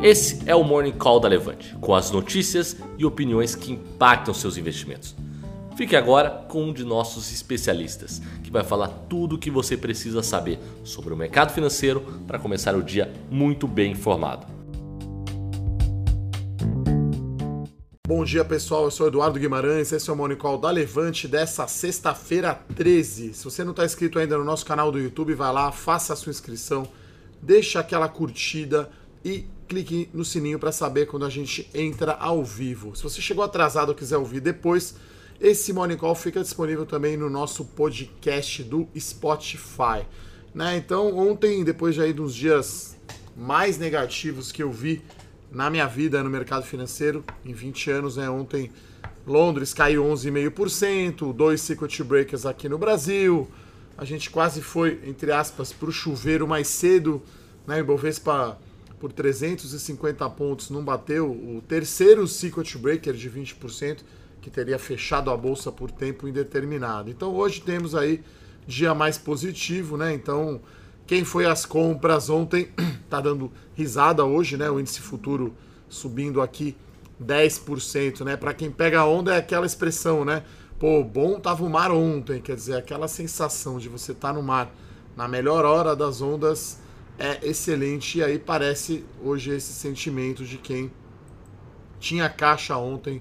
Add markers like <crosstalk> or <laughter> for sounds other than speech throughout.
Esse é o Morning Call da Levante, com as notícias e opiniões que impactam seus investimentos. Fique agora com um de nossos especialistas, que vai falar tudo o que você precisa saber sobre o mercado financeiro para começar o dia muito bem informado. Bom dia pessoal, eu sou Eduardo Guimarães, esse é o Morning Call da Levante dessa sexta-feira 13. Se você não está inscrito ainda no nosso canal do YouTube, vai lá, faça a sua inscrição, deixa aquela curtida e clique no sininho para saber quando a gente entra ao vivo. Se você chegou atrasado ou quiser ouvir depois, esse Morning Call fica disponível também no nosso podcast do Spotify. Né? Então, ontem, depois de aí dos dias mais negativos que eu vi na minha vida no mercado financeiro, em 20 anos, né? ontem Londres caiu 11,5%, dois circuit breakers aqui no Brasil, a gente quase foi, entre aspas, para o chuveiro mais cedo, né? Ibovespa por 350 pontos, não bateu o terceiro circuit breaker de 20%, que teria fechado a bolsa por tempo indeterminado. Então hoje temos aí dia mais positivo, né? Então, quem foi às compras ontem <clears throat> tá dando risada hoje, né? O índice futuro subindo aqui 10%, né? Para quem pega a onda é aquela expressão, né? Pô, bom tava o mar ontem, quer dizer, aquela sensação de você estar tá no mar na melhor hora das ondas é excelente. E aí parece hoje esse sentimento de quem tinha caixa ontem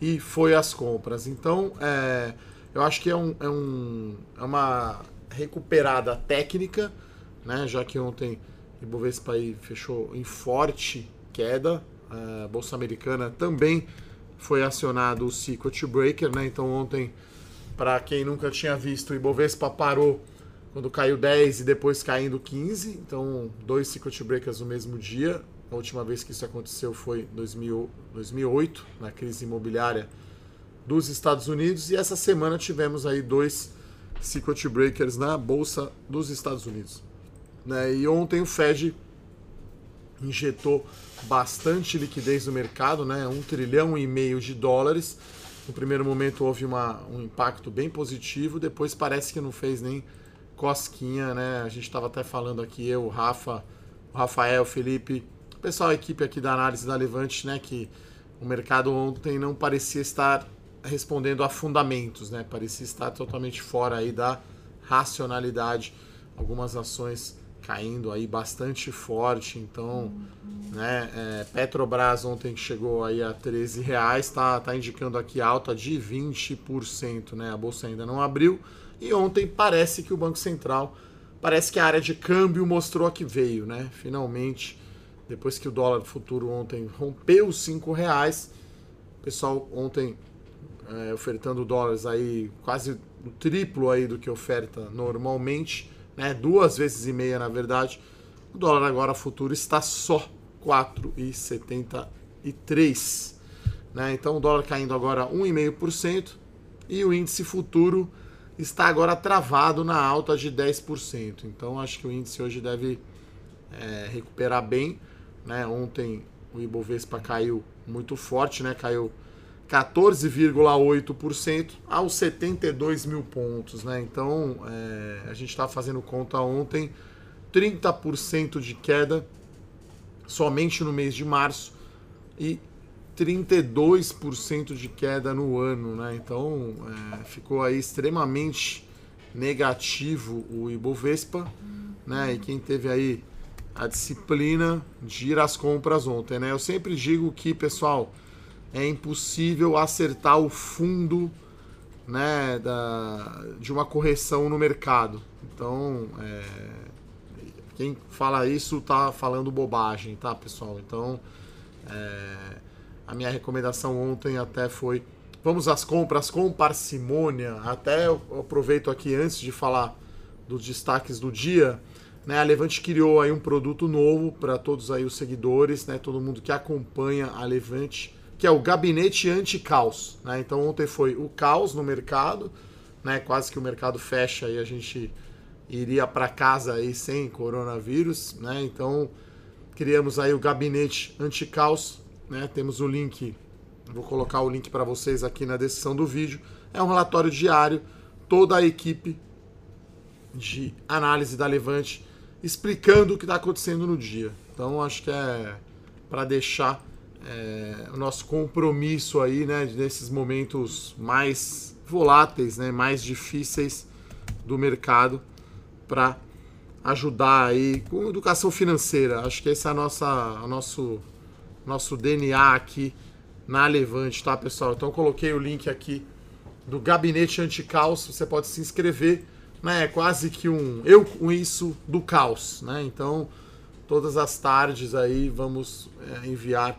e foi às compras. Então, é, eu acho que é, um, é, um, é uma recuperada técnica, né? já que ontem Ibovespa aí fechou em forte queda. A Bolsa Americana também foi acionado o Circuit Breaker, né? Então ontem, para quem nunca tinha visto, Ibovespa parou quando caiu 10 e depois caindo 15, então dois circuit breakers no mesmo dia. A última vez que isso aconteceu foi em 2008, na crise imobiliária dos Estados Unidos, e essa semana tivemos aí dois circuit breakers na bolsa dos Estados Unidos. Né? E ontem o Fed injetou bastante liquidez no mercado, né? um trilhão e meio de dólares. No primeiro momento houve uma, um impacto bem positivo, depois parece que não fez nem cosquinha, né? A gente estava até falando aqui, eu, o Rafa, o Rafael, o Felipe, o pessoal, a equipe aqui da análise da Levante, né? Que o mercado ontem não parecia estar respondendo a fundamentos, né? Parecia estar totalmente fora aí da racionalidade. Algumas ações caindo aí bastante forte, então, né, é, Petrobras ontem chegou aí a 13 reais, tá, tá indicando aqui alta de 20%, né, a bolsa ainda não abriu, e ontem parece que o Banco Central, parece que a área de câmbio mostrou a que veio, né? Finalmente, depois que o dólar futuro ontem rompeu os cinco reais, o pessoal ontem é, ofertando dólares aí quase o triplo aí do que oferta normalmente, né? Duas vezes e meia na verdade. O dólar agora futuro está só 4,73, né? Então o dólar caindo agora 1,5% e o índice futuro está agora travado na alta de 10%. Então acho que o índice hoje deve é, recuperar bem. Né? Ontem o Ibovespa caiu muito forte, né? caiu 14,8% aos 72 mil pontos. Né? Então é, a gente estava fazendo conta ontem, 30% de queda somente no mês de março e 32% de queda no ano, né? Então é, ficou aí extremamente negativo o Ibovespa, né? E quem teve aí a disciplina de ir às compras ontem, né? Eu sempre digo que, pessoal, é impossível acertar o fundo, né, da, de uma correção no mercado. Então, é, quem fala isso tá falando bobagem, tá, pessoal? Então, é, a minha recomendação ontem até foi vamos às compras com parcimônia. Até eu aproveito aqui antes de falar dos destaques do dia, né? A Levante criou aí um produto novo para todos aí os seguidores, né? Todo mundo que acompanha a Levante, que é o gabinete anti-caos, né? Então ontem foi o caos no mercado, né? Quase que o mercado fecha e a gente iria para casa aí sem coronavírus, né? Então criamos aí o gabinete anti-caos né? Temos o link, vou colocar o link para vocês aqui na descrição do vídeo. É um relatório diário, toda a equipe de análise da Levante explicando o que está acontecendo no dia. Então acho que é para deixar é, o nosso compromisso aí, né, nesses momentos mais voláteis, né, mais difíceis do mercado, para ajudar aí com educação financeira. Acho que esse é a nossa, o nosso, nosso DNA aqui na Levante, tá, pessoal? Então coloquei o link aqui do Gabinete Anticaos, você pode se inscrever, né? É quase que um eu com isso do caos, né? Então, todas as tardes aí vamos é, enviar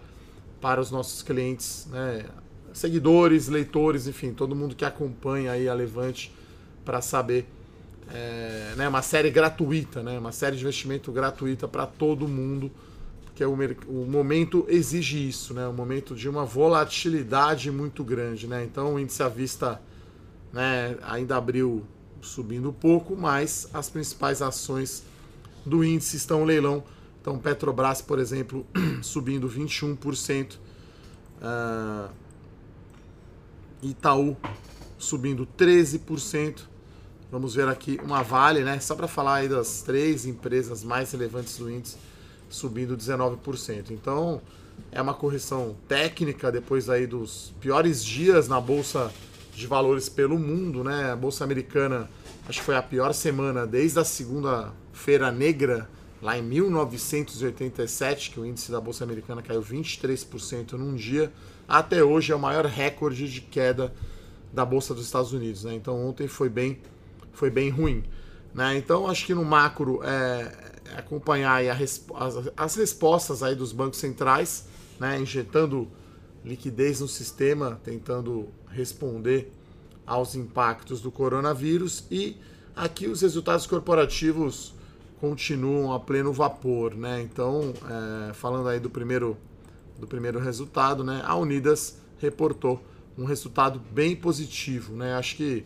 para os nossos clientes, né? Seguidores, leitores, enfim, todo mundo que acompanha aí a Levante para saber é, né, uma série gratuita, né, uma série de investimento gratuita para todo mundo, porque o, o, momento exige isso, né, o momento de uma volatilidade muito grande. Né, então o índice à vista né, ainda abriu subindo um pouco, mas as principais ações do índice estão no leilão. Então Petrobras, por exemplo, <clears throat> subindo 21%, uh, ah, Itaú subindo 13%, Vamos ver aqui uma Vale, né? Só para falar aí das três empresas mais relevantes do índice, subindo 19%. Então, é uma correção técnica depois aí dos piores dias na bolsa de valores pelo mundo, né? A bolsa americana, acho que foi a pior semana desde a segunda-feira negra, lá em 1987, que o índice da bolsa americana caiu 23% num dia, até hoje é o maior recorde de queda da bolsa dos Estados Unidos, né? Então, ontem foi bem foi bem ruim. Né? Então, acho que no macro é, acompanhar as, as, respostas aí dos bancos centrais, né? injetando liquidez no sistema, tentando responder aos impactos do coronavírus e aqui os resultados corporativos continuam a pleno vapor, né? Então, é, falando aí do primeiro do primeiro resultado, né? A Unidas reportou um resultado bem positivo, né? Acho que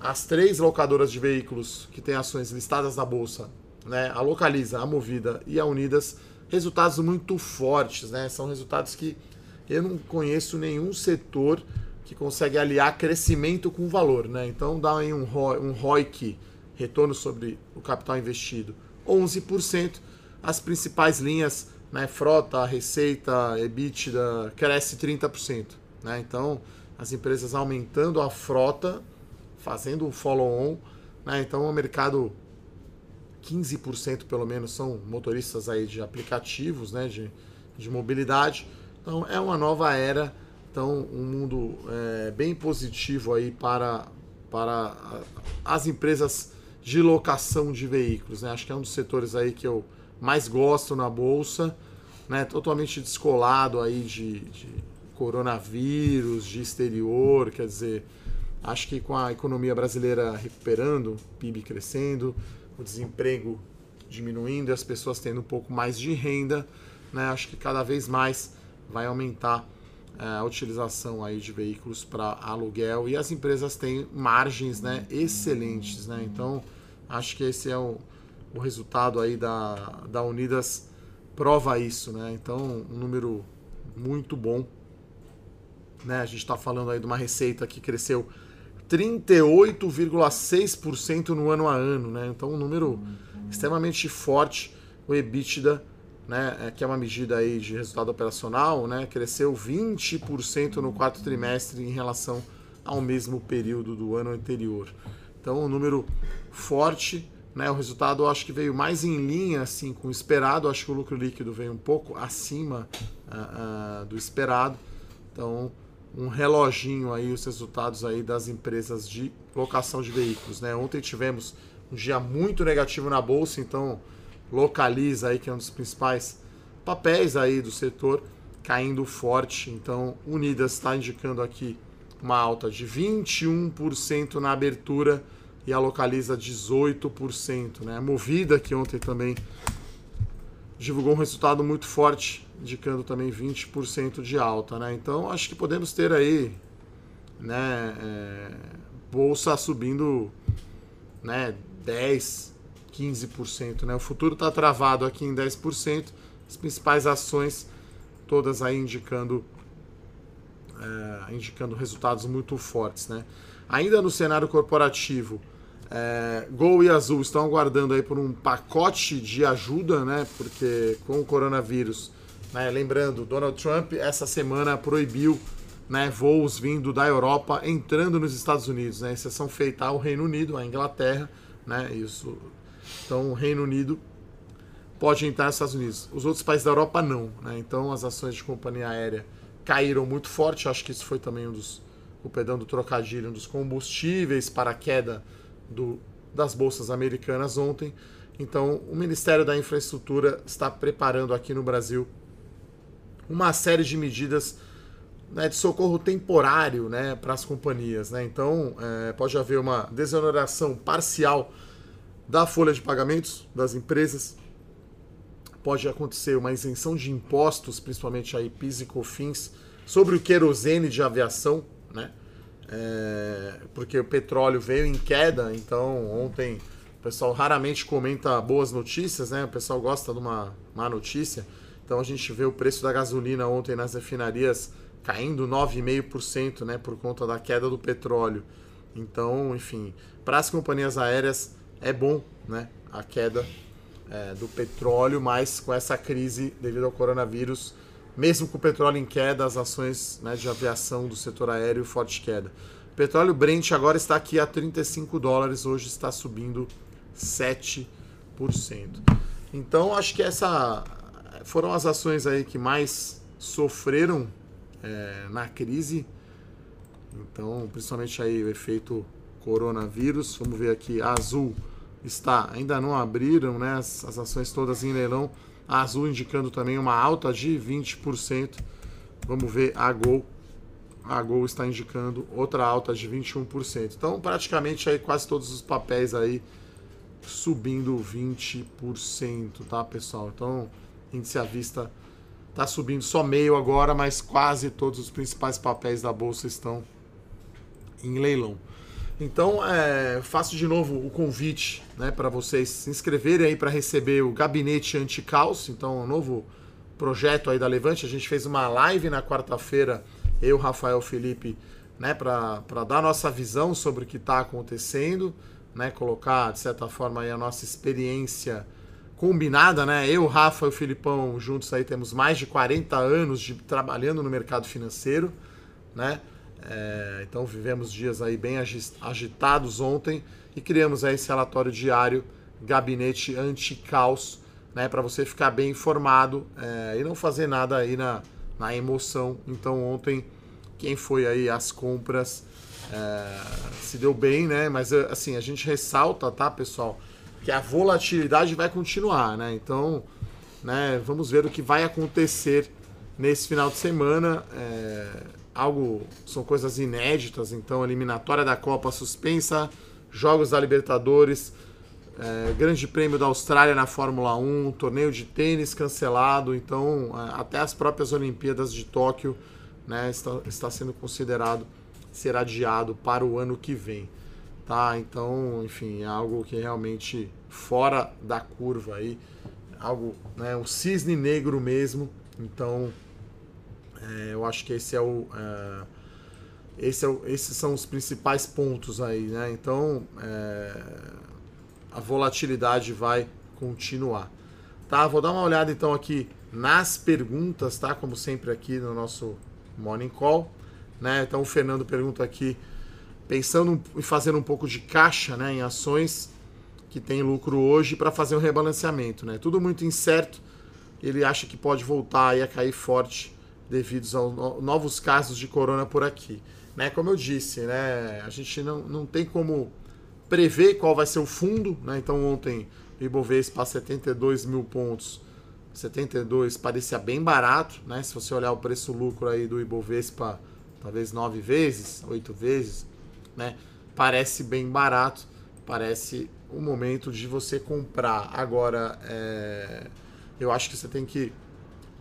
as três locadoras de veículos que têm ações listadas na bolsa, né, a Localiza, a Movida e a Unidas, resultados muito fortes, né? São resultados que eu não conheço nenhum setor que consegue aliar crescimento com valor, né? Então dá aí um, ROI, um ROIC, retorno sobre o capital investido, 11%. As principais linhas, né, frota, receita, EBITDA, cresce 30%, né? Então, as empresas aumentando a frota fazendo um follow-on. Né? Então o mercado, 15% pelo menos são motoristas aí de aplicativos né? de, de mobilidade. Então é uma nova era, então um mundo é, bem positivo aí para, para as empresas de locação de veículos. Né? Acho que é um dos setores aí que eu mais gosto na bolsa, né? totalmente descolado aí de, de coronavírus, de exterior, quer dizer, Acho que com a economia brasileira recuperando, PIB crescendo, o desemprego diminuindo e as pessoas tendo um pouco mais de renda, né, acho que cada vez mais vai aumentar é, a utilização aí de veículos para aluguel e as empresas têm margens né, excelentes. Né? Então, acho que esse é o, o resultado aí da, da Unidas prova isso. Né? Então, um número muito bom. Né? A gente está falando aí de uma receita que cresceu 38,6% no ano a ano, né? Então um número extremamente forte. O EBITDA, né, é, que é uma medida aí de resultado operacional, né, cresceu 20% no quarto trimestre em relação ao mesmo período do ano anterior. Então um número forte, né? O resultado acho que veio mais em linha assim com o esperado. acho que o lucro líquido veio um pouco acima uh, uh, do esperado. Então um reloginho aí os resultados aí das empresas de locação de veículos, né? Ontem tivemos um dia muito negativo na bolsa, então localiza aí que é um dos principais papéis aí do setor caindo forte. Então, Unidas está indicando aqui uma alta de 21% na abertura e a localiza 18%, né? Movida que ontem também divulgou um resultado muito forte, indicando também 20% de alta, né? Então acho que podemos ter aí, né, é, bolsa subindo, né, 10, 15%, né? O futuro está travado aqui em 10%, as principais ações todas aí indicando é, indicando resultados muito fortes, né? Ainda no cenário corporativo, é, Gol e Azul estão aguardando aí por um pacote de ajuda, né? Porque com o coronavírus Né? Lembrando, Donald Trump essa semana proibiu né, voos vindo da Europa entrando nos Estados Unidos. Né? Exceção feita ao Reino Unido, à Inglaterra. Né? Isso. Então, o Reino Unido pode entrar nos Estados Unidos. Os outros países da Europa não. Né? Então, as ações de companhia aérea caíram muito forte. Acho que isso foi também um dos. O do trocadilho, um dos combustíveis para a queda do, das bolsas americanas ontem. Então, o Ministério da Infraestrutura está preparando aqui no Brasil uma série de medidas né, de socorro temporário né, para as companhias. Né? Então, é, pode haver uma desoneração parcial da folha de pagamentos das empresas, pode acontecer uma isenção de impostos, principalmente aí PIS e COFINS, sobre o querosene de aviação, né? É, porque o petróleo veio em queda, então ontem o pessoal raramente comenta boas notícias, né? O pessoal gosta de uma má notícia. Então a gente vê o preço da gasolina ontem nas refinarias caindo 9,5%, né, por conta da queda do petróleo. Então, enfim, para as companhias aéreas é bom, né, a queda é, do petróleo, mas com essa crise devido ao coronavírus, mesmo com o petróleo em queda, as ações né, de aviação do setor aéreo forte queda. O petróleo Brent agora está aqui a 35 dólares, hoje está subindo 7%. Então acho que essa foram as ações aí que mais sofreram é, na crise. Então, principalmente aí o efeito coronavírus. Vamos ver aqui, a Azul está, ainda não abriram, né? As, as ações todas em leilão. A Azul indicando também uma alta de 20%. Vamos ver a Gol. A Gol está indicando outra alta de 21%. Então, praticamente aí quase todos os papéis aí subindo 20%, tá, pessoal? Então, índice à vista está subindo só meio agora, mas quase todos os principais papéis da bolsa estão em leilão. Então, é, faço de novo o convite né, para vocês se inscreverem aí para receber o Gabinete Anticaos. Então, um novo projeto aí da Levante. A gente fez uma live na quarta-feira, eu, Rafael Felipe, né, para dar nossa visão sobre o que está acontecendo né, colocar, de certa forma, aí a nossa experiência combinada, né? Eu, Rafa e o Filipão juntos aí temos mais de 40 anos de trabalhando no mercado financeiro, né? É, então vivemos dias aí bem agitados ontem e criamos aí esse relatório diário, gabinete anti-caos, né? Para você ficar bem informado é, e não fazer nada aí na, na emoção. Então ontem quem foi aí às compras é, se deu bem, né? Mas assim, a gente ressalta, tá, pessoal, que a volatilidade vai continuar, né? Então, né, vamos ver o que vai acontecer nesse final de semana. É, algo são coisas inéditas, então eliminatória da Copa suspensa, jogos da Libertadores, é, Grande Prêmio da Austrália na Fórmula 1, torneio de tênis cancelado, então é, até as próprias Olimpíadas de Tóquio né, está, está sendo considerado ser adiado para o ano que vem. Tá? Então, enfim, é algo que realmente fora da curva aí, algo, né, um cisne negro mesmo. Então, é, eu acho que esse é o, é, esse é o, esses são os principais pontos aí, né? Então, é, a volatilidade vai continuar. Tá? Vou dar uma olhada então aqui nas perguntas, tá? Como sempre aqui no nosso Morning Call. Né? Então o Fernando pergunta aqui, pensando em fazer um pouco de caixa né, em ações que tem lucro hoje para fazer um rebalanceamento. Né? Tudo muito incerto, ele acha que pode voltar a cair forte devido aos novos casos de corona por aqui. Né? Como eu disse, né, a gente não, não tem como prever qual vai ser o fundo. Né? Então ontem o Ibovespa 72 mil pontos, 72 parecia bem barato. Né? Se você olhar o preço-lucro aí do Ibovespa talvez nove vezes, oito vezes, né? Parece bem barato, parece o momento de você comprar. Agora, é... eu acho que você tem que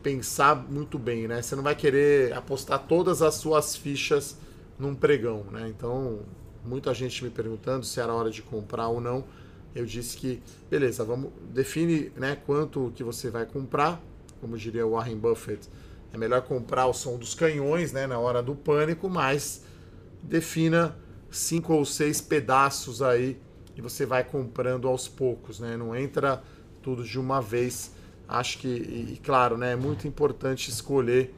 pensar muito bem, né? Você não vai querer apostar todas as suas fichas num pregão, né? Então, muita gente me perguntando se era hora de comprar ou não. Eu disse que, beleza, vamos define, né, quanto que você vai comprar, como diria o Warren Buffett é melhor comprar o som dos canhões né, na hora do pânico, mas defina cinco ou seis pedaços aí e você vai comprando aos poucos, né? Não entra tudo de uma vez. acho que, e, claro, né, é muito importante escolher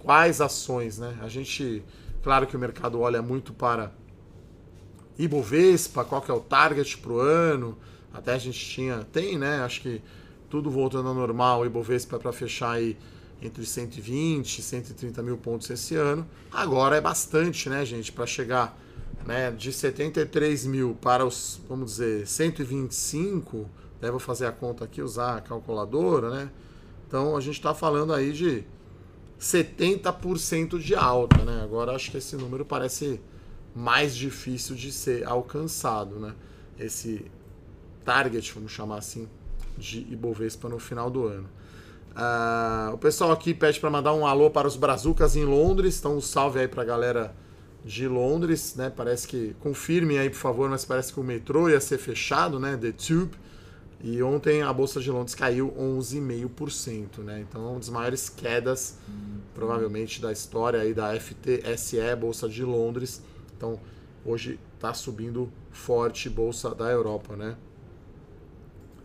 quais ações, né? A gente, claro que o mercado olha muito para Ibovespa, qual que é o target para o ano, até a gente tinha, tem, né? Acho que tudo voltando ao normal, Ibovespa para fechar aí entre 120 e 130 mil pontos esse ano. Agora é bastante, né, gente, para chegar né, de 73 mil para os, vamos dizer, 125, devo fazer a conta aqui, usar a calculadora, né? Então a gente está falando aí de 70% de alta, né? Agora acho que esse número parece mais difícil de ser alcançado, né? Esse target, vamos chamar assim, de Ibovespa no final do ano. Uh, o pessoal aqui pede para mandar um alô para os Brazucas em Londres, então um salve aí para a galera de Londres, né? Parece que confirmem aí, por favor, mas parece que o metrô ia ser fechado, né? The Tube. E ontem a bolsa de Londres caiu 11,5%, né? Então, uma das maiores quedas provavelmente da história aí da FTSE, bolsa de Londres. Então, hoje está subindo forte bolsa da Europa, né?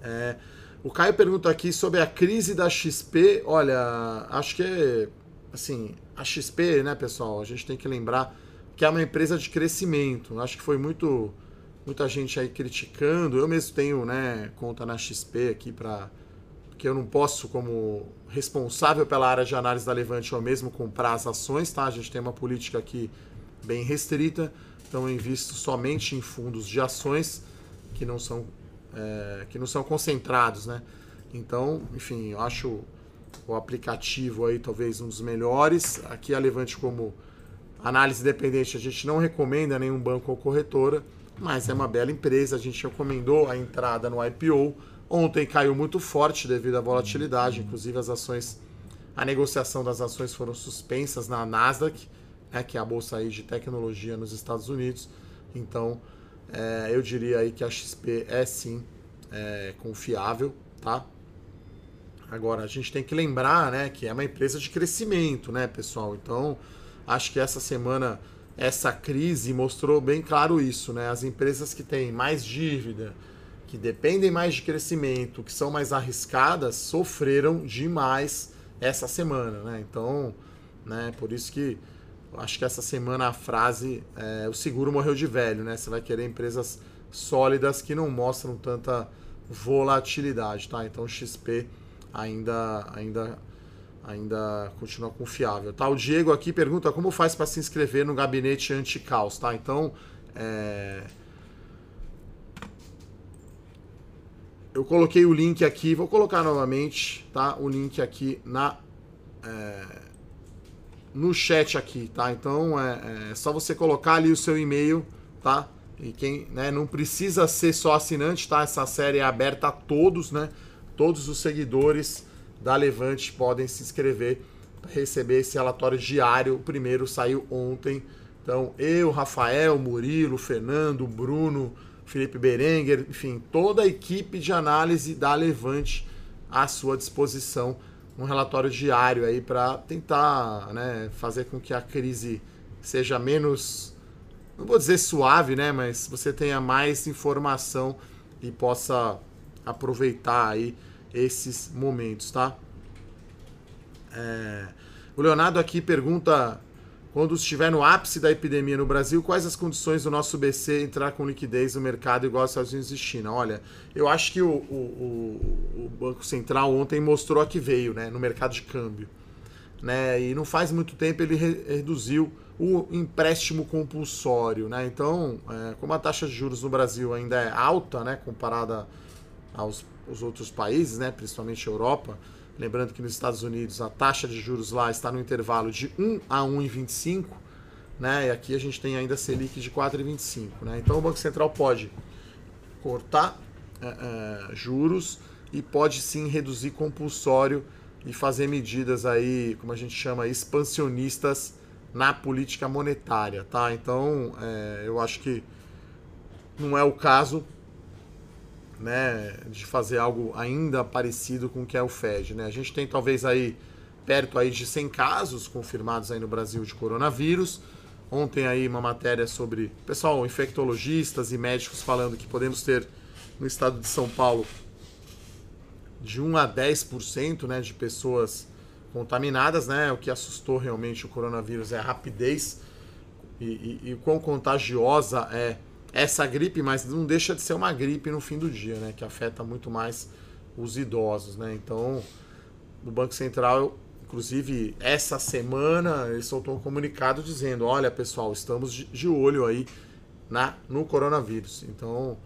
É, o Caio pergunta aqui sobre a crise da XP. Olha, acho que assim, a XP, né, pessoal, a gente tem que lembrar que é uma empresa de crescimento. Acho que foi muito muita gente aí criticando. Eu mesmo tenho, né, conta na XP aqui para que eu não posso como responsável pela área de análise da Levante eu mesmo comprar as ações, tá? A gente tem uma política aqui bem restrita, então eu invisto somente em fundos de ações que não são é, que não são concentrados, né? Então, enfim, eu acho o aplicativo aí talvez um dos melhores. Aqui a Levante como análise independente, a gente não recomenda nenhum banco ou corretora, mas é uma bela empresa. A gente recomendou a entrada no IPO. Ontem caiu muito forte devido à volatilidade, inclusive as ações, a negociação das ações foram suspensas na Nasdaq, né, que é a bolsa aí de tecnologia nos Estados Unidos. Então, é, eu diria aí que a XP é sim é, confiável, tá? Agora, a gente tem que lembrar, né, que é uma empresa de crescimento, né, pessoal? Então, acho que essa semana essa crise mostrou bem claro isso, né? As empresas que têm mais dívida, que dependem mais de crescimento, que são mais arriscadas, sofreram demais essa semana, né? Então, né, por isso que acho que essa semana a frase é, o seguro morreu de velho, né? Você vai querer empresas sólidas que não mostram tanta volatilidade, tá? Então XP ainda ainda ainda continua confiável, tá? O Diego aqui pergunta como faz para se inscrever no gabinete anti-caos, tá? Então, é... eu coloquei o link aqui, vou colocar novamente, tá? O link aqui na é no chat aqui, tá? Então é, é, só você colocar ali o seu e-mail, tá? E quem né, não precisa ser só assinante, tá? Essa série é aberta a todos, né? Todos os seguidores da Levante podem se inscrever para receber esse relatório diário. O primeiro saiu ontem. Então, eu, Rafael, Murilo, Fernando, Bruno, Felipe Berenguer, enfim, toda a equipe de análise da Levante à sua disposição um relatório diário aí para tentar né, fazer com que a crise seja menos, não vou dizer suave, né, mas você tenha mais informação e possa aproveitar aí esses momentos, tá? É... O Leonardo aqui pergunta quando estiver no ápice da epidemia no Brasil, quais as condições do nosso BC entrar com liquidez no mercado igual aos Estados Unidos e China? Olha, eu acho que o, o, o Banco Central ontem mostrou a que veio né, no mercado de câmbio. Né, e não faz muito tempo ele re reduziu o empréstimo compulsório. Né? Então, é, como a taxa de juros no Brasil ainda é alta né, comparada aos, aos outros países, né, principalmente a Europa, Lembrando que nos Estados Unidos a taxa de juros lá está no intervalo de 1 a 1,25, né? E aqui a gente tem ainda Selic de 4,25, né? Então o Banco Central pode cortar é, é, juros e pode sim reduzir compulsório e fazer medidas aí, como a gente chama, expansionistas na política monetária, tá? Então é, eu acho que não é o caso né, de fazer algo ainda parecido com o que é o Fed. Né? A gente tem talvez aí perto aí de 100 casos confirmados aí no Brasil de coronavírus. Ontem aí uma matéria sobre, pessoal, infectologistas e médicos falando que podemos ter no estado de São Paulo de 1 a 10% né, de pessoas contaminadas, né? O que assustou realmente o coronavírus é a rapidez e, e, e quão contagiosa é essa gripe, mas não deixa de ser uma gripe no fim do dia, né? Que afeta muito mais os idosos, né? Então, o Banco Central, inclusive essa semana, ele soltou um comunicado dizendo: olha, pessoal, estamos de olho aí na, no coronavírus. Então,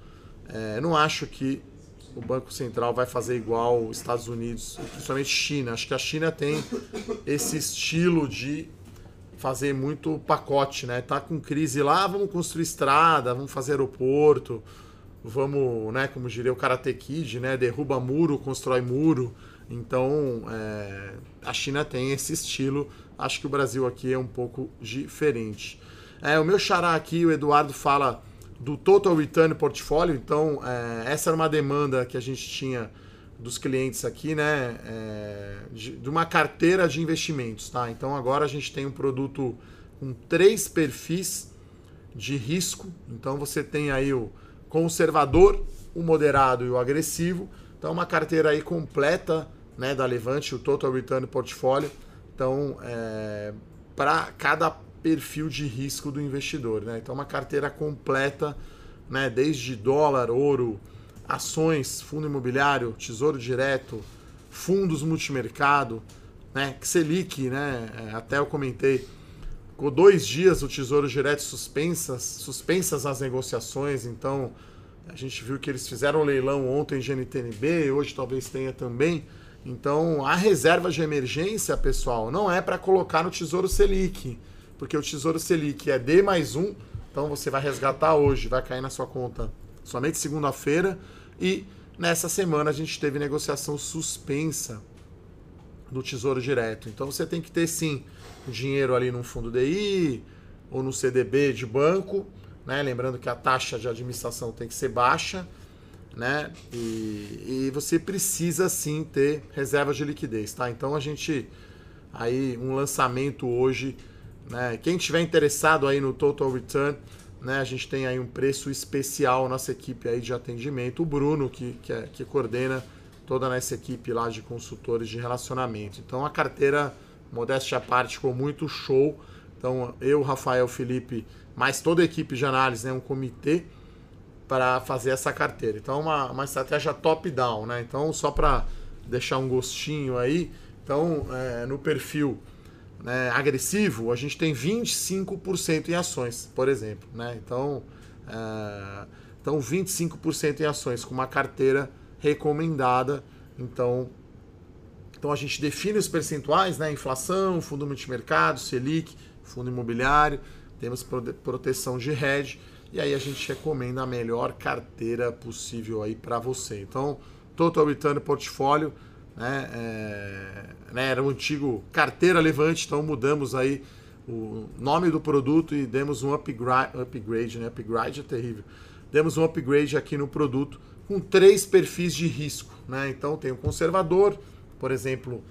é, não acho que o Banco Central vai fazer igual os Estados Unidos, principalmente China. Acho que a China tem esse estilo de fazer muito pacote, né? Tá com crise lá, vamos construir estrada, vamos fazer aeroporto, vamos, né, como diria o Karate Kid, né? Derruba muro, constrói muro. Então, é, a China tem esse estilo. Acho que o Brasil aqui é um pouco diferente. É, o meu xará aqui, o Eduardo, fala do Total Return Portfólio. Então, é, essa era uma demanda que a gente tinha dos clientes aqui, né? É, de, de, uma carteira de investimentos, tá? Então, agora a gente tem um produto com três perfis de risco. Então, você tem aí o conservador, o moderado e o agressivo. Então, uma carteira aí completa, né? Da Levante, o Total Return Portfólio. Então, é, para cada perfil de risco do investidor. Né? Então, uma carteira completa, né? desde dólar, ouro, ações, fundo imobiliário, tesouro direto, fundos multimercado, né? Selic, né? É, até eu comentei, ficou dois dias o tesouro direto suspensas, suspensas as negociações, então a gente viu que eles fizeram um leilão ontem em GNTNB, hoje talvez tenha também. Então, a reserva de emergência, pessoal, não é para colocar no Tesouro Selic porque o Tesouro Selic é D mais um, então você vai resgatar hoje, vai cair na sua conta somente segunda-feira. E nessa semana a gente teve negociação suspensa do Tesouro Direto. Então você tem que ter sim dinheiro ali num fundo DI ou no CDB de banco, né? Lembrando que a taxa de administração tem que ser baixa, né? E, e você precisa sim ter reserva de liquidez, tá? Então a gente aí um lançamento hoje né? Quem tiver interessado aí no Total Return, né, a gente tem aí um preço especial, nossa equipe aí de atendimento, o Bruno, que, que, é, que coordena toda a nossa equipe lá de consultores de relacionamento. Então a carteira, modéstia à parte, ficou muito show. Então eu, Rafael, Felipe, mais toda a equipe de análise, né, um comitê para fazer essa carteira. Então uma, uma estratégia top-down, né? Então só para deixar um gostinho aí, então é, no perfil né, agressivo, a gente tem 25% em ações, por exemplo. Né? Então, é, então 25% em ações com uma carteira recomendada. Então, então a gente define os percentuais, né? Inflação, fundo multimercado, Selic, fundo imobiliário, temos proteção de hedge e aí a gente recomenda a melhor carteira possível aí para você. Então, Total Return Portfólio né? É, né? Era um antigo carteira levante, então mudamos aí o nome do produto e demos um upgrade, upgrade, né? Upgrade é terrível. Demos um upgrade aqui no produto com três perfis de risco, né? Então tem o conservador, por exemplo,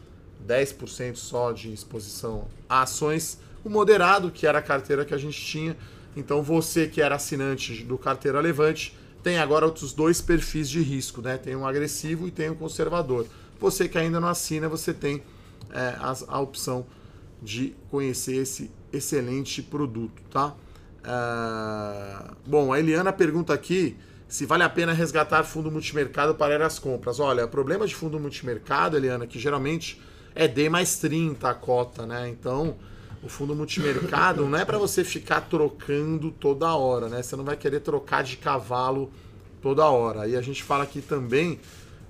10% só de exposição a ações, o moderado, que era a carteira que a gente tinha. Então você que era assinante do carteira levante, tem agora outros dois perfis de risco, né? Tem um agressivo e tem um conservador. Você que ainda não assina, você tem é, a, a, opção de conhecer esse excelente produto, tá? É, bom, a Eliana pergunta aqui se vale a pena resgatar fundo multimercado para as compras. Olha, o problema de fundo multimercado, Eliana, que geralmente é D mais 30 a cota, né? Então, o fundo multimercado não é para você ficar trocando toda hora, né? Você não vai querer trocar de cavalo toda hora. E a gente fala aqui também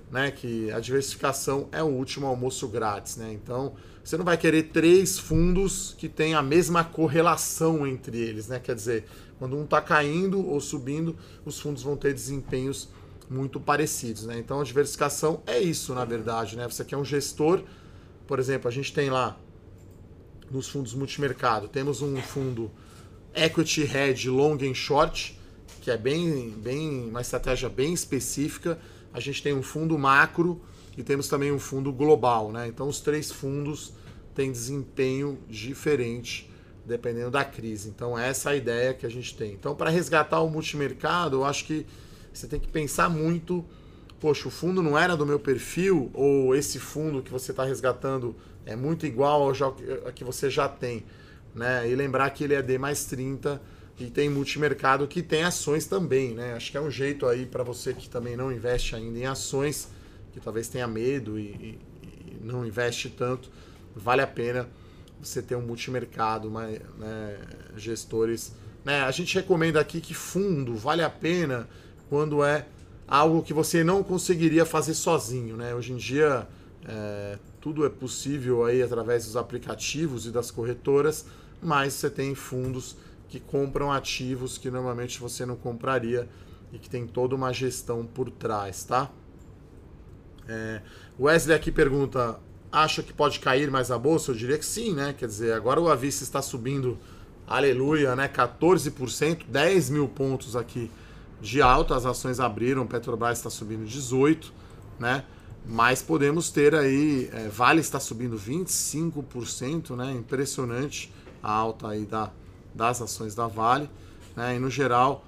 né, que a diversificação é o último almoço grátis, né? Então, você não vai querer três fundos que têm a mesma correlação entre eles, né? Quer dizer, quando um está caindo ou subindo, os fundos vão ter desempenhos muito parecidos, né? Então, a diversificação é isso, na verdade, né? Você quer um gestor, por exemplo, a gente tem lá nos fundos multimercado, temos um fundo equity hedge long and short, que é bem, bem uma estratégia bem específica a gente tem um fundo macro e temos também um fundo global, né? Então os três fundos têm desempenho diferente dependendo da crise. Então essa é a ideia que a gente tem. Então para resgatar o multimercado, eu acho que você tem que pensar muito poxa, o fundo não era do meu perfil, ou esse fundo que você está resgatando é muito igual ao que você já tem. Né? E lembrar que ele é D mais 30 e tem multimercado que tem ações também. Né? Acho que é um jeito aí para você que também não investe ainda em ações, que talvez tenha medo e, e, e não investe tanto, vale a pena você ter um multimercado, mas, né, gestores. Né? A gente recomenda aqui que fundo vale a pena quando é algo que você não conseguiria fazer sozinho. Né? Hoje em dia é, tudo é possível aí através dos aplicativos e das corretoras, mas você tem fundos que compram ativos que normalmente você não compraria e que tem toda uma gestão por trás, tá? É, Wesley aqui pergunta: acha que pode cair mais a bolsa? Eu diria que sim, né? Quer dizer, agora o Avis está subindo, aleluia, né? 14%, 10 mil pontos aqui de alta, as ações abriram, Petrobras está subindo 18, né? Mas podemos ter aí, é, Vale está subindo 25%, né? Impressionante a alta aí da, das ações da Vale, né? E no geral,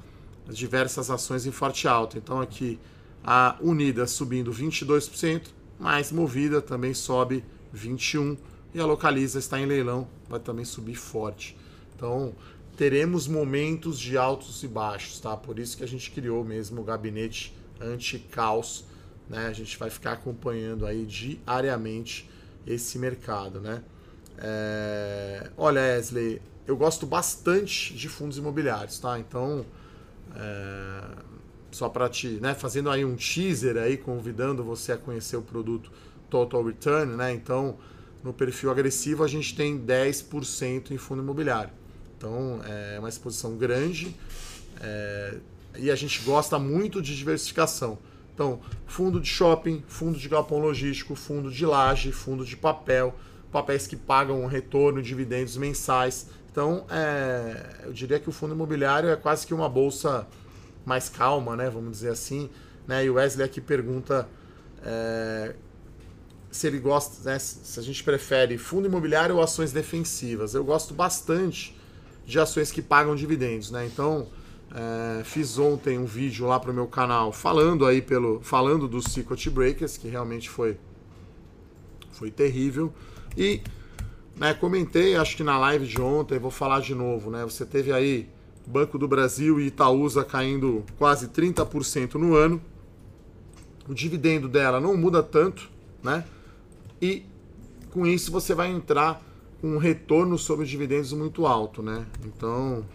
as diversas ações em forte alta. Então aqui a Unida subindo 22%, mais Movida também sobe 21 e a Localiza está em leilão, vai também subir forte. Então, teremos momentos de altos e baixos, tá? Por isso que a gente criou mesmo o gabinete anti-caos, né? A gente vai ficar acompanhando aí diariamente esse mercado, né? É... Olha, Wesley, eu gosto bastante de fundos imobiliários, tá? Então, é... só para te, né? Fazendo aí um teaser aí, convidando você a conhecer o produto Total Return, né? Então, no perfil agressivo a gente tem 10% em fundo imobiliário. Então é uma exposição grande é, e a gente gosta muito de diversificação. Então, fundo de shopping, fundo de galpão logístico, fundo de laje, fundo de papel, papéis que pagam um retorno, dividendos mensais. Então, é, eu diria que o fundo imobiliário é quase que uma bolsa mais calma, né? Vamos dizer assim. Né? E o Wesley aqui pergunta é, se ele gosta, né, se a gente prefere fundo imobiliário ou ações defensivas. Eu gosto bastante de ações que pagam dividendos, né? Então, é, fiz ontem um vídeo lá para o meu canal falando aí pelo falando dos Secret Breakers, que realmente foi foi terrível. E né, comentei, acho que na live de ontem, vou falar de novo, né? Você teve aí Banco do Brasil e Itaúsa caindo quase 30% no ano. O dividendo dela não muda tanto, né? E com isso você vai entrar um retorno sobre os dividendos muito alto, né? Então,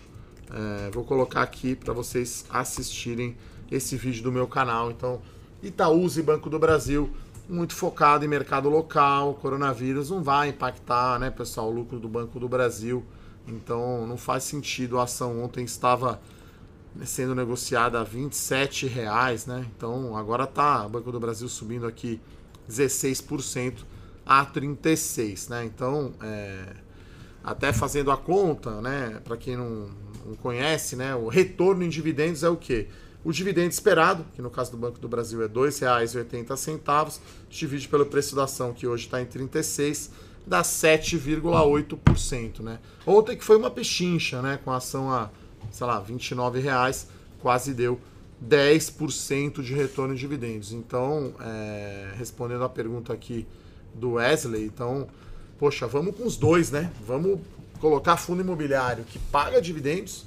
é, vou colocar aqui para vocês assistirem esse vídeo do meu canal. Então, Itaúsa e Banco do Brasil, muito focado em mercado local, coronavírus não vai impactar, né, pessoal, o lucro do Banco do Brasil. Então, não faz sentido. A ação ontem estava sendo negociada a 27 reais, né? Então, agora tá o Banco do Brasil subindo aqui 16% a 36, né? Então, é, até fazendo a conta, né? Para quem não, não, conhece, né? O retorno em dividendos é o quê? O dividendo esperado, que no caso do Banco do Brasil é R$ 2,80, divide pelo preço da ação, que hoje está em 36, dá 7,8%, né? Ontem que foi uma pechincha, né? Com a ação a, sei lá, R$ 29,00, quase deu 10% de retorno em dividendos. Então, é, respondendo a pergunta aqui do Wesley. Então, poxa, vamos com os dois, né? Vamos colocar fundo imobiliário que paga dividendos,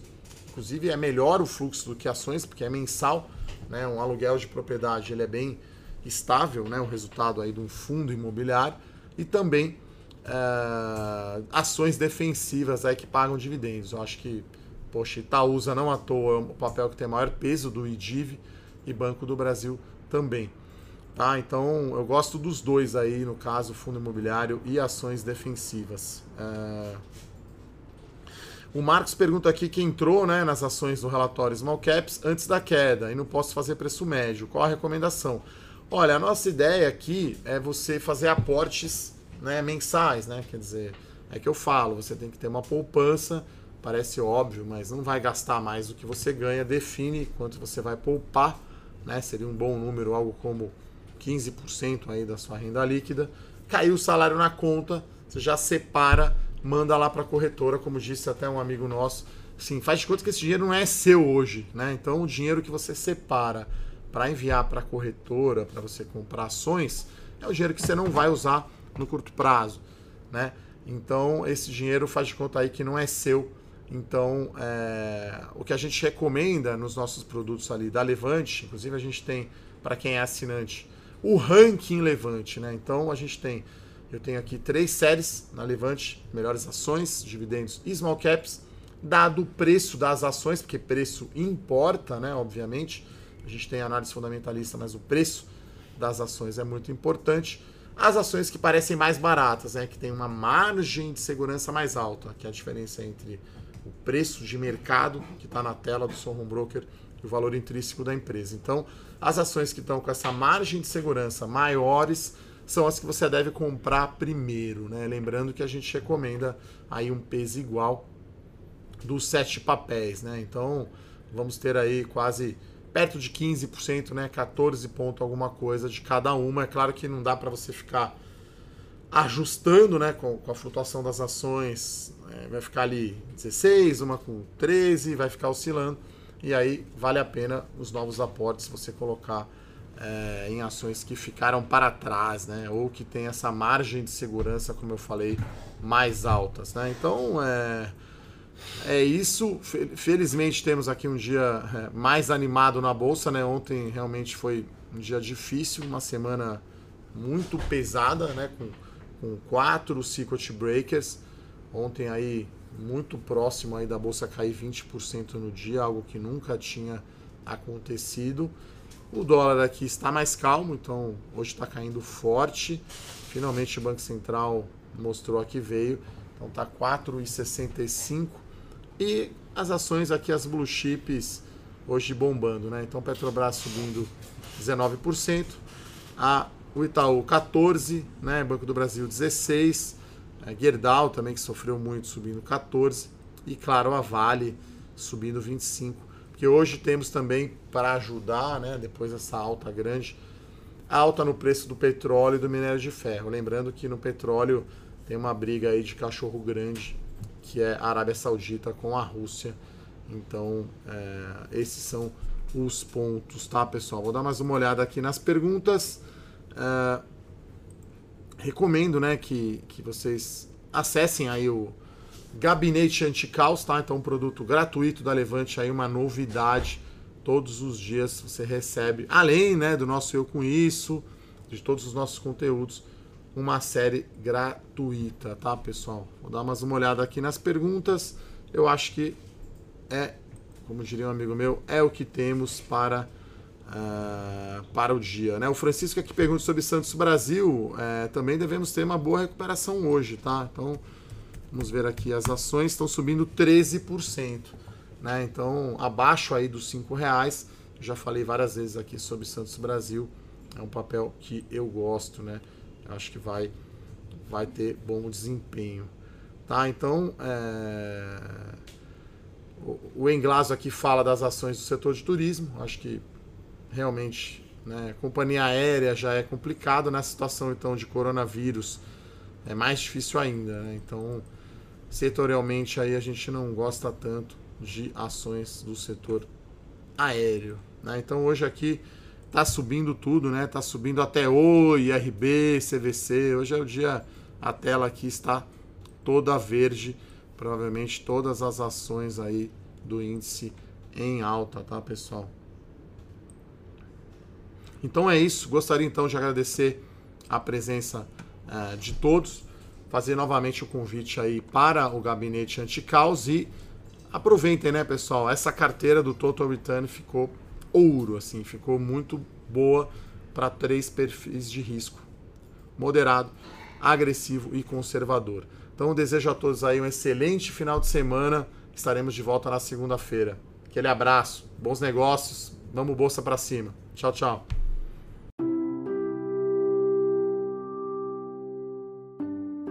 inclusive é melhor o fluxo do que ações, porque é mensal, né? Um aluguel de propriedade ele é bem estável, né? O resultado aí de um fundo imobiliário e também uh, ações defensivas aí que pagam dividendos. Eu acho que, poxa, Itaúsa não à toa é o papel que tem maior peso do IDIV e Banco do Brasil também. Tá? Então eu gosto dos dois aí, no caso, fundo imobiliário e ações defensivas. É... O Marcos pergunta aqui que entrou né, nas ações do relatório Small Caps antes da queda e não posso fazer preço médio. Qual a recomendação? Olha, a nossa ideia aqui é você fazer aportes né, mensais, né? Quer dizer, é que eu falo, você tem que ter uma poupança, parece óbvio, mas não vai gastar mais do que você ganha, define quanto você vai poupar, né? Seria um bom número, algo como 15% aí da sua renda líquida. Caiu o salário na conta, você já separa, manda lá para a corretora, como disse até um amigo nosso. Sim, faz de conta que esse dinheiro não é seu hoje, né? Então o dinheiro que você separa para enviar para a corretora, para você comprar ações, é o dinheiro que você não vai usar no curto prazo, né? Então esse dinheiro faz de conta aí que não é seu. Então é, o que a gente recomenda nos nossos produtos ali da Levante, inclusive a gente tem para quem é assinante o ranking Levante, né? Então a gente tem eu tenho aqui três séries na Levante, melhores ações, dividendos e small caps, dado o preço das ações, porque preço importa, né? Obviamente a gente tem análise fundamentalista, mas o preço das ações é muito importante. As ações que parecem mais baratas, né, que tem uma margem de segurança mais alta, que é a diferença entre o preço de mercado, que está na tela do seu home broker, e o valor intrínseco da empresa. Então, as ações que estão com essa margem de segurança maiores são as que você deve comprar primeiro. Né? Lembrando que a gente recomenda aí um peso igual dos sete papéis. Né? Então, vamos ter aí quase perto de 15%, né? 14 ponto alguma coisa de cada uma. É claro que não dá para você ficar ajustando, né, com, com a flutuação das ações. É, vai ficar ali 16, uma com 13, vai ficar oscilando. E aí vale a pena os novos aportes você colocar é, em ações que ficaram para trás, né? Ou que tem essa margem de segurança, como eu falei, mais altas, né? Então, é, é isso. Felizmente temos aqui um dia é, mais animado na bolsa, né? Ontem realmente foi um dia difícil, uma semana muito pesada, né? Com, com quatro circuit breakers. Ontem aí muito próximo aí da bolsa cair 20% no dia, algo que nunca tinha acontecido. O dólar aqui está mais calmo, então hoje está caindo forte. Finalmente o Banco Central mostrou que veio, então está 4,65 e as ações aqui, as blue chips, hoje bombando, né? Então Petrobras subindo 19%, a, o Itaú 14%, né? Banco do Brasil 16%, a Gerdau também que sofreu muito subindo 14%, e claro a Vale subindo 25%. Porque hoje temos também para ajudar, né? Depois dessa alta grande, alta no preço do petróleo e do minério de ferro. Lembrando que no petróleo tem uma briga aí de cachorro grande que é a Arábia Saudita com a Rússia. Então, é, esses são os pontos, tá, pessoal? Vou dar mais uma olhada aqui nas perguntas. É, recomendo, né, que, que vocês acessem aí o Gabinete Anticaos, tá? Então, um produto gratuito da Levante aí, uma novidade. Todos os dias você recebe, além, né, do nosso Eu Com Isso, de todos os nossos conteúdos, uma série gratuita, tá, pessoal? Vou dar mais uma olhada aqui nas perguntas. Eu acho que é, como diria um amigo meu, é o que temos para uh, para o dia, né? O Francisco aqui pergunta sobre Santos Brasil. Uh, também devemos ter uma boa recuperação hoje, tá? Então, vamos ver aqui. As ações estão subindo 13%, né? Então, abaixo aí dos R$ reais. Já falei várias vezes aqui sobre Santos Brasil. É um papel que eu gosto, né? acho que vai, vai ter bom desempenho. Tá? Então, é... o Englaso aqui fala das ações do setor de turismo. Acho que realmente né, companhia aérea já é complicado nessa situação então de coronavírus. É mais difícil ainda. Né? Então, setorialmente aí a gente não gosta tanto de ações do setor aéreo. Né? Então hoje aqui tá subindo tudo, né? Tá subindo até o IRB, CVC. Hoje é o dia, a tela aqui está toda verde. Provavelmente todas as ações aí do índice em alta, tá, pessoal? Então é isso. Gostaria então de agradecer a presença uh, de todos, fazer novamente o convite aí para o gabinete anticaos e aproveitem, né, pessoal? Essa carteira do Total Return ficou ouro, assim, ficou muito boa para três perfis de risco: moderado, agressivo e conservador. Então, desejo a todos aí um excelente final de semana. Estaremos de volta na segunda-feira. Aquele abraço, bons negócios, vamos bolsa para cima. Tchau, tchau.